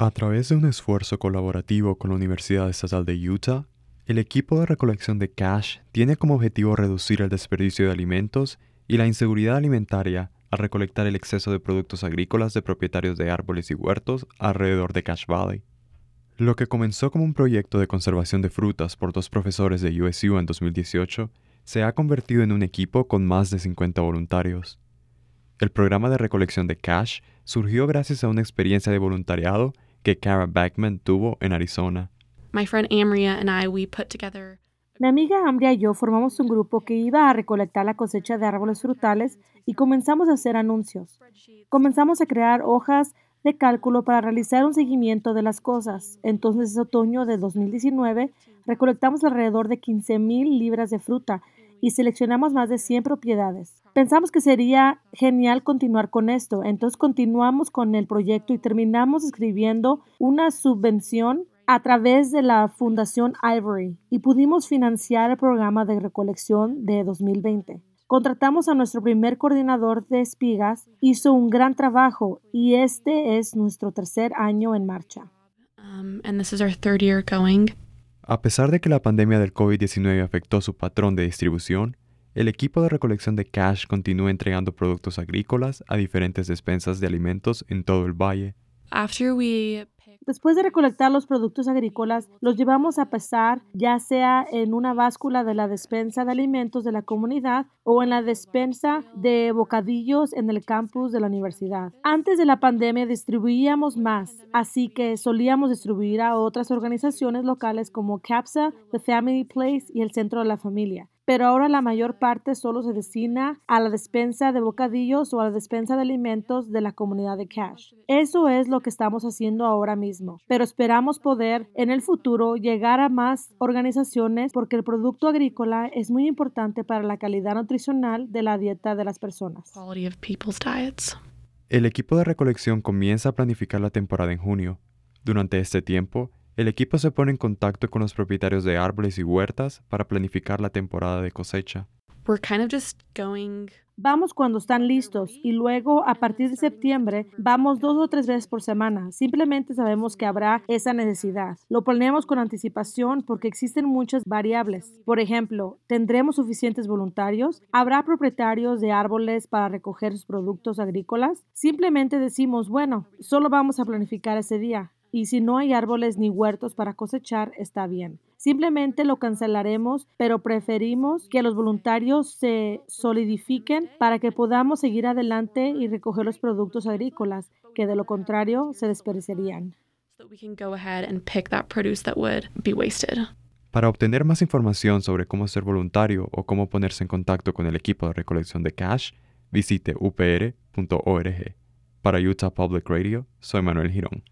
A través de un esfuerzo colaborativo con la Universidad Estatal de Utah, el equipo de recolección de cash tiene como objetivo reducir el desperdicio de alimentos y la inseguridad alimentaria al recolectar el exceso de productos agrícolas de propietarios de árboles y huertos alrededor de Cash Valley. Lo que comenzó como un proyecto de conservación de frutas por dos profesores de USU en 2018 se ha convertido en un equipo con más de 50 voluntarios. El programa de recolección de cash surgió gracias a una experiencia de voluntariado que Kara Backman tuvo en Arizona. My friend Amria and I, we put together Mi amiga Ambria y yo formamos un grupo que iba a recolectar la cosecha de árboles frutales y comenzamos a hacer anuncios. Comenzamos a crear hojas de cálculo para realizar un seguimiento de las cosas. Entonces, en otoño de 2019, recolectamos alrededor de 15.000 libras de fruta y seleccionamos más de 100 propiedades. Pensamos que sería genial continuar con esto, entonces continuamos con el proyecto y terminamos escribiendo una subvención a través de la Fundación Ivory y pudimos financiar el programa de recolección de 2020. Contratamos a nuestro primer coordinador de espigas, hizo un gran trabajo y este es nuestro tercer año en marcha. um, and this is our third year going. A pesar de que la pandemia del COVID-19 afectó su patrón de distribución, el equipo de recolección de cash continúa entregando productos agrícolas a diferentes despensas de alimentos en todo el valle. After we Después de recolectar los productos agrícolas, los llevamos a pesar ya sea en una báscula de la despensa de alimentos de la comunidad o en la despensa de bocadillos en el campus de la universidad. Antes de la pandemia distribuíamos más, así que solíamos distribuir a otras organizaciones locales como CAPSA, The Family Place y el Centro de la Familia. Pero ahora la mayor parte solo se destina a la despensa de bocadillos o a la despensa de alimentos de la comunidad de Cash. Eso es lo que estamos haciendo ahora mismo, pero esperamos poder en el futuro llegar a más organizaciones porque el producto agrícola es muy importante para la calidad nutricional de la dieta de las personas. El equipo de recolección comienza a planificar la temporada en junio. Durante este tiempo, el equipo se pone en contacto con los propietarios de árboles y huertas para planificar la temporada de cosecha. We're kind of just going Vamos cuando están listos y luego a partir de septiembre vamos dos o tres veces por semana. Simplemente sabemos que habrá esa necesidad. Lo planeamos con anticipación porque existen muchas variables. Por ejemplo, ¿tendremos suficientes voluntarios? ¿Habrá propietarios de árboles para recoger sus productos agrícolas? Simplemente decimos, bueno, solo vamos a planificar ese día. Y si no hay árboles ni huertos para cosechar, está bien. Simplemente lo cancelaremos, pero preferimos que los voluntarios se solidifiquen para que podamos seguir adelante y recoger los productos agrícolas, que de lo contrario se desperdiciarían. so that we can go ahead and pick that produce that would be wasted. Para obtener más información sobre cómo ser voluntario o cómo ponerse en contacto con el equipo de recolección de cash, visite upr.org. Para Utah Public Radio, soy Manuel Girón.